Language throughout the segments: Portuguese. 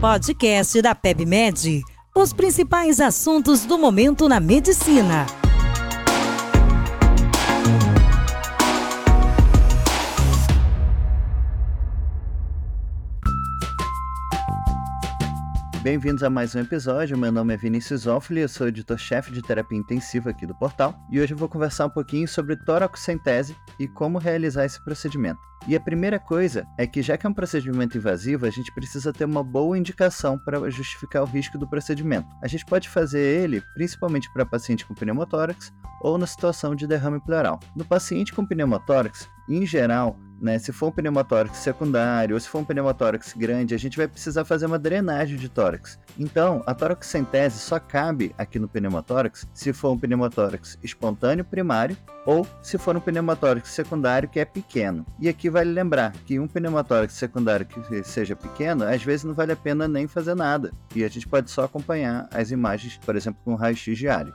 Podcast da PebMed. Os principais assuntos do momento na medicina. Bem-vindos a mais um episódio. Meu nome é Vinícius Zoffoli, eu sou editor-chefe de terapia intensiva aqui do portal e hoje eu vou conversar um pouquinho sobre toracocentese e como realizar esse procedimento. E a primeira coisa é que, já que é um procedimento invasivo, a gente precisa ter uma boa indicação para justificar o risco do procedimento. A gente pode fazer ele principalmente para paciente com pneumotórax ou na situação de derrame pleural. No paciente com pneumotórax, em geral, né? Se for um pneumotórax secundário ou se for um pneumotórax grande, a gente vai precisar fazer uma drenagem de tórax. Então, a toracocentese só cabe aqui no pneumotórax se for um pneumotórax espontâneo primário ou se for um pneumotórax secundário que é pequeno. E aqui vale lembrar que um pneumotórax secundário que seja pequeno, às vezes não vale a pena nem fazer nada. E a gente pode só acompanhar as imagens, por exemplo, com raio-x diário.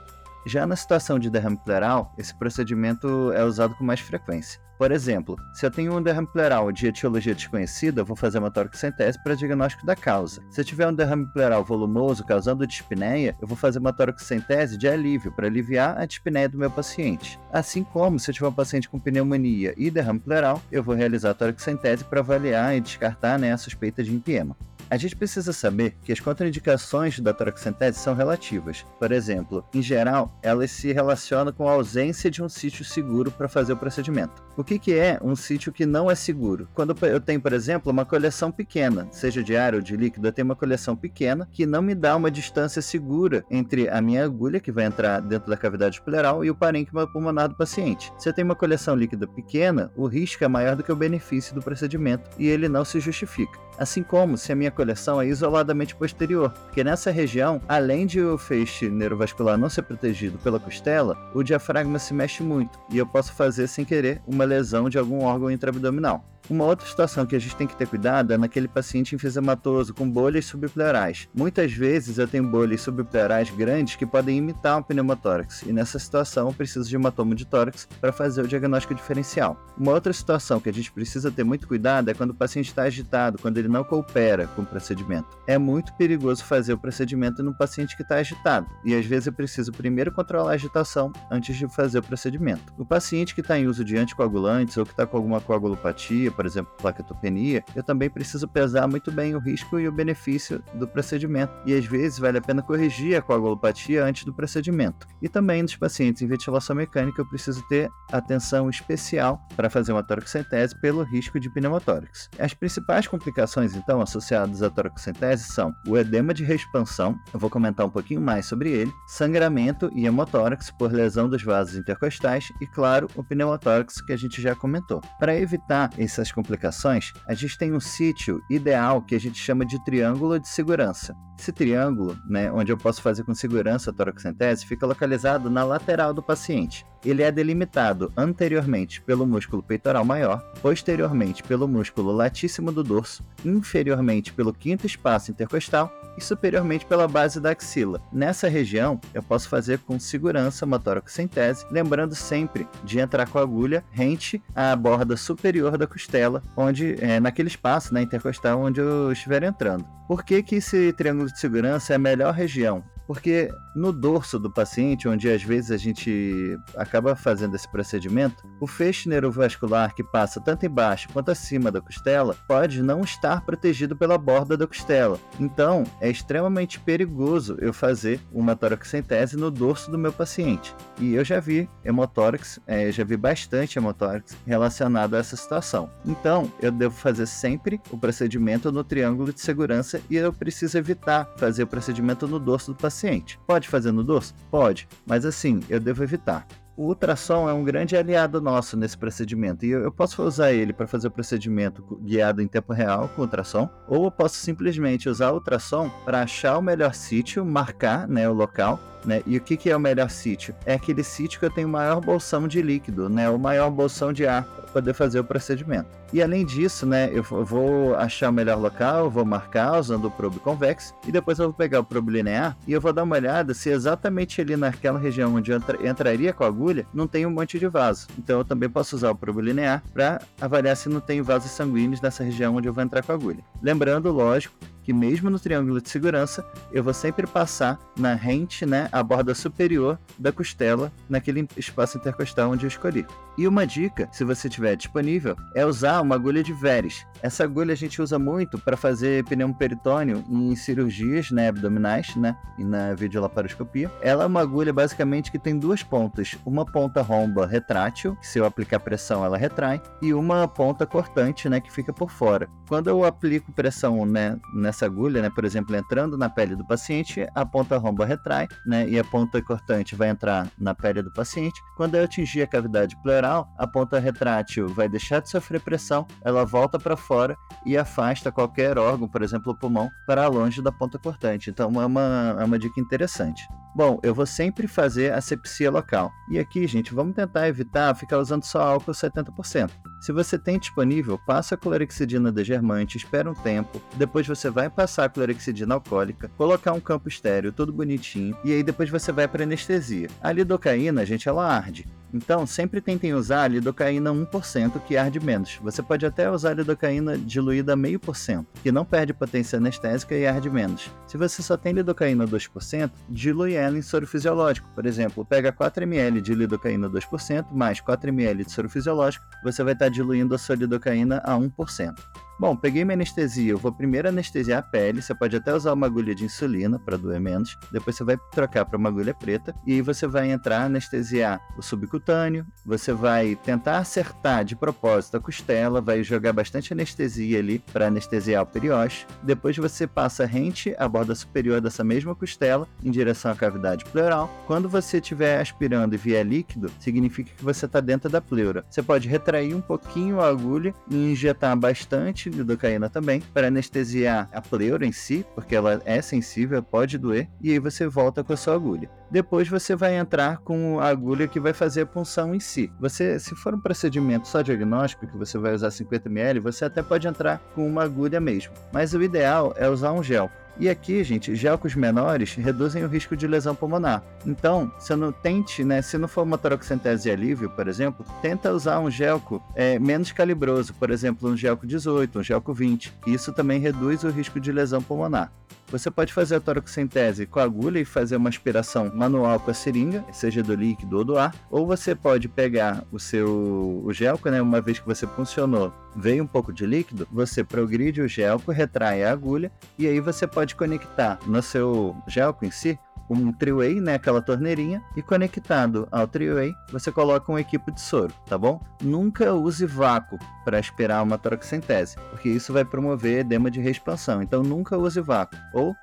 Já na situação de derrame pleural, esse procedimento é usado com mais frequência. Por exemplo, se eu tenho um derrame pleural de etiologia desconhecida, eu vou fazer uma toracocentese para diagnóstico da causa. Se eu tiver um derrame pleural volumoso causando dispneia, eu vou fazer uma toracocentese de alívio para aliviar a dispneia do meu paciente. Assim como se eu tiver um paciente com pneumonia e derrame pleural, eu vou realizar a toracocentese para avaliar e descartar né, a suspeita de empiema. A gente precisa saber que as contraindicações da toracocentese são relativas. Por exemplo, em geral, elas se relacionam com a ausência de um sítio seguro para fazer o procedimento. O que, que é um sítio que não é seguro? Quando eu tenho, por exemplo, uma coleção pequena, seja de ar ou de líquido, eu tenho uma coleção pequena que não me dá uma distância segura entre a minha agulha, que vai entrar dentro da cavidade pleural, e o parênquima pulmonar do paciente. Se eu tenho uma coleção líquida pequena, o risco é maior do que o benefício do procedimento e ele não se justifica assim como se a minha coleção é isoladamente posterior, porque nessa região, além de o feixe neurovascular não ser protegido pela costela, o diafragma se mexe muito e eu posso fazer sem querer uma lesão de algum órgão intraabdominal. Uma outra situação que a gente tem que ter cuidado é naquele paciente enfisematoso com bolhas subpleurais. Muitas vezes eu tenho bolhas subpleurais grandes que podem imitar um pneumotórax, e nessa situação eu preciso de hematomo de tórax para fazer o diagnóstico diferencial. Uma outra situação que a gente precisa ter muito cuidado é quando o paciente está agitado, quando ele não coopera com o procedimento. É muito perigoso fazer o procedimento no paciente que está agitado, e às vezes eu preciso primeiro controlar a agitação antes de fazer o procedimento. O paciente que está em uso de anticoagulantes ou que está com alguma coagulopatia, por exemplo, plaquetopenia, eu também preciso pesar muito bem o risco e o benefício do procedimento. E às vezes vale a pena corrigir a coagulopatia antes do procedimento. E também nos pacientes em ventilação mecânica eu preciso ter atenção especial para fazer uma toracocentese pelo risco de pneumotórax. As principais complicações então associadas à toracocentese são o edema de reexpansão, eu vou comentar um pouquinho mais sobre ele, sangramento e hemotórax por lesão dos vasos intercostais e claro, o pneumotórax que a gente já comentou. Para evitar essas essas complicações, a gente tem um sítio ideal que a gente chama de triângulo de segurança. Esse triângulo, né, onde eu posso fazer com segurança a toracocentese, fica localizado na lateral do paciente. Ele é delimitado anteriormente pelo músculo peitoral maior, posteriormente pelo músculo latíssimo do dorso, inferiormente pelo quinto espaço intercostal e superiormente pela base da axila. Nessa região, eu posso fazer com segurança uma toracocentese, lembrando sempre de entrar com a agulha rente à borda superior da costela, onde é, naquele espaço, na intercostal, onde eu estiver entrando. Por que, que esse triângulo de segurança é a melhor região? Porque no dorso do paciente, onde às vezes a gente acaba fazendo esse procedimento, o feixe neurovascular que passa tanto embaixo quanto acima da costela pode não estar protegido pela borda da costela. Então, é extremamente perigoso eu fazer uma toracocentese no dorso do meu paciente. E eu já vi hemotórax, é, já vi bastante hemotórax relacionado a essa situação. Então, eu devo fazer sempre o procedimento no triângulo de segurança e eu preciso evitar fazer o procedimento no dorso do paciente paciente. Pode fazer no dorso? Pode, mas assim, eu devo evitar. O ultrassom é um grande aliado nosso nesse procedimento e eu posso usar ele para fazer o procedimento guiado em tempo real com ultrassom, ou eu posso simplesmente usar o ultrassom para achar o melhor sítio, marcar né, o local né? E o que, que é o melhor sítio? É aquele sítio que eu tenho maior bolsão de líquido, né? O maior bolsão de ar para poder fazer o procedimento. E além disso, né, eu vou achar o melhor local, vou marcar usando o probe convex e depois eu vou pegar o probe linear e eu vou dar uma olhada se exatamente ali naquela região onde eu entraria com a agulha não tem um monte de vaso. Então eu também posso usar o probe linear para avaliar se não tem vasos sanguíneos nessa região onde eu vou entrar com a agulha. Lembrando, lógico, que mesmo no triângulo de segurança, eu vou sempre passar na rente, né, a borda superior da costela, naquele espaço intercostal onde eu escolhi. E uma dica, se você tiver disponível, é usar uma agulha de Veres. Essa agulha a gente usa muito para fazer pneumoperitônio em cirurgias né, abdominais né, e na videolaparoscopia. Ela é uma agulha basicamente que tem duas pontas. Uma ponta romba retrátil, que se eu aplicar pressão ela retrai, e uma ponta cortante né, que fica por fora. Quando eu aplico pressão né, nessa agulha, né, por exemplo, entrando na pele do paciente, a ponta romba retrai né, e a ponta cortante vai entrar na pele do paciente. Quando eu atingir a cavidade pleural, a ponta retrátil vai deixar de sofrer pressão, ela volta para fora e afasta qualquer órgão, por exemplo, o pulmão, para longe da ponta cortante. Então é uma, é uma dica interessante. Bom, eu vou sempre fazer asepsia local. E aqui, gente, vamos tentar evitar ficar usando só álcool 70%. Se você tem disponível, passa a clorexidina degermante, espera um tempo, depois você vai passar a clorexidina alcoólica, colocar um campo estéreo, tudo bonitinho, e aí depois você vai para anestesia. A lidocaína, gente, ela arde. Então, sempre tentem usar a lidocaína 1%, que arde menos. Você pode até usar a lidocaína diluída 0,5%, que não perde potência anestésica e arde menos. Se você só tem lidocaína 2%, dilui ela em soro fisiológico. Por exemplo, pega 4 ml de lidocaína 2% mais 4 ml de soro fisiológico, você vai estar diluindo a sua lidocaína a 1%. Bom, peguei minha anestesia, eu vou primeiro anestesiar a pele, você pode até usar uma agulha de insulina para doer menos, depois você vai trocar para uma agulha preta e aí você vai entrar anestesiar o subcutâneo, você vai tentar acertar de propósito a costela, vai jogar bastante anestesia ali para anestesiar o periósteo, depois você passa rente à borda superior dessa mesma costela em direção à cavidade pleural. Quando você estiver aspirando e vier líquido, significa que você está dentro da pleura. Você pode retrair um pouquinho a agulha e injetar bastante lidocaína também, para anestesiar a pleura em si, porque ela é sensível, pode doer, e aí você volta com a sua agulha. Depois você vai entrar com a agulha que vai fazer a punção em si. Você, se for um procedimento só diagnóstico, que você vai usar 50 ml, você até pode entrar com uma agulha mesmo. Mas o ideal é usar um gel. E aqui, gente, gelcos menores reduzem o risco de lesão pulmonar. Então, se não tente, né, se não for uma torocentese alívio, por exemplo, tenta usar um gelco é, menos calibroso, por exemplo, um gelco 18, um gelco 20. Isso também reduz o risco de lesão pulmonar. Você pode fazer a toracocentese com a agulha e fazer uma aspiração manual com a seringa, seja do líquido ou do ar, ou você pode pegar o seu o gelco, né, uma vez que você funcionou, veio um pouco de líquido, você progride o gelco, retrai a agulha e aí você pode conectar no seu gelco em si um three-way, né, aquela torneirinha, e conectado ao three-way, você coloca um equipo de soro, tá bom? Nunca use vácuo para esperar uma toracocentese, porque isso vai promover edema de reexpansão. Então nunca use vácuo. Ou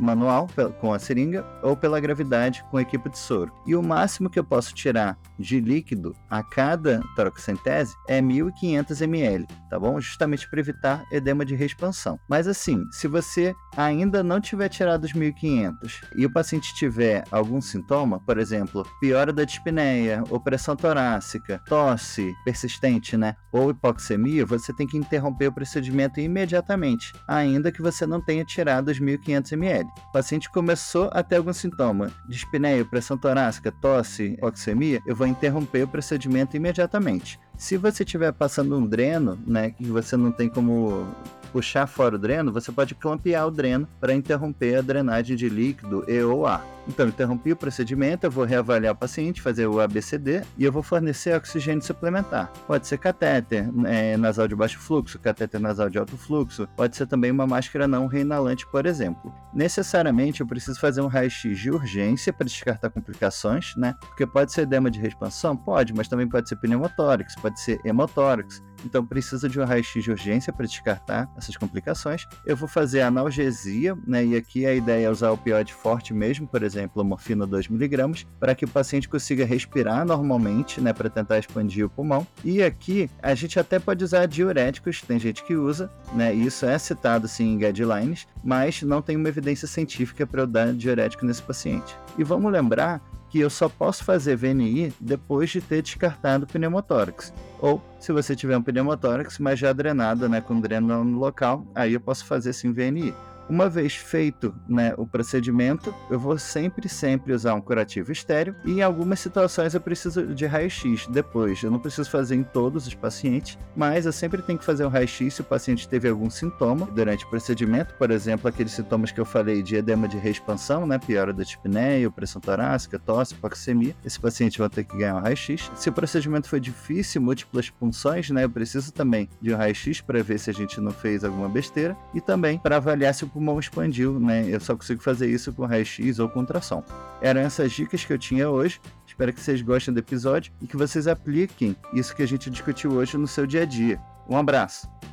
manual com a seringa ou pela gravidade com a equipe de soro. E o máximo que eu posso tirar de líquido a cada toracocentese é 1500 ml, tá bom? Justamente para evitar edema de reexpansão. Mas assim, se você ainda não tiver tirado os 1500 e o paciente tiver algum sintoma, por exemplo, piora da dispneia, opressão torácica, tosse persistente, né, ou hipoxemia, você tem que interromper o procedimento imediatamente, ainda que você não tenha tirado os 1500 ml. O paciente começou a ter algum sintoma, dispneia, pressão torácica, tosse, hipoxemia, eu vou interromper o procedimento imediatamente. Se você estiver passando um dreno, né, que você não tem como puxar fora o dreno, você pode clampear o dreno para interromper a drenagem de líquido e ou ar. Então, interrompi o procedimento, eu vou reavaliar o paciente, fazer o ABCD e eu vou fornecer oxigênio suplementar. Pode ser catéter é, nasal de baixo fluxo, catéter nasal de alto fluxo, pode ser também uma máscara não reinalante, por exemplo. Necessariamente eu preciso fazer um raio-x de urgência para descartar complicações, né? Porque pode ser edema de expansão? Pode, mas também pode ser pneumotórax, pode ser hemotórax. Então precisa de um raio-x de urgência para descartar essas complicações. Eu vou fazer analgesia, né? E aqui a ideia é usar o opioide forte mesmo, por exemplo, a morfina 2mg, para que o paciente consiga respirar normalmente, né? Para tentar expandir o pulmão. E aqui a gente até pode usar diuréticos, tem gente que usa, né? Isso é citado sim em guidelines, mas não tem uma evidência científica para eu dar diurético nesse paciente. E vamos lembrar que eu só posso fazer VNI depois de ter descartado o pneumotórax. Ou se você tiver um pneumotórax, mas já drenado, né, com dreno no local, aí eu posso fazer sim VNI. Uma vez feito né, o procedimento, eu vou sempre, sempre usar um curativo estéreo e em algumas situações eu preciso de raio-x depois. Eu não preciso fazer em todos os pacientes, mas eu sempre tenho que fazer o raio-x se o paciente teve algum sintoma durante o procedimento, por exemplo, aqueles sintomas que eu falei de edema de reexpansão, né, piora da tipneia, pressão torácica, tosse, hipoxemia. Esse paciente vai ter que ganhar um raio-x. Se o procedimento foi difícil, múltiplas punções, né, eu preciso também de um raio-x para ver se a gente não fez alguma besteira e também para avaliar se o pulmão expandiu, né? Eu só consigo fazer isso com raio-x ou com ultrassom. Eram essas dicas que eu tinha hoje. Espero que vocês gostem do episódio e que vocês apliquem isso que a gente discutiu hoje no seu dia a dia. Um abraço!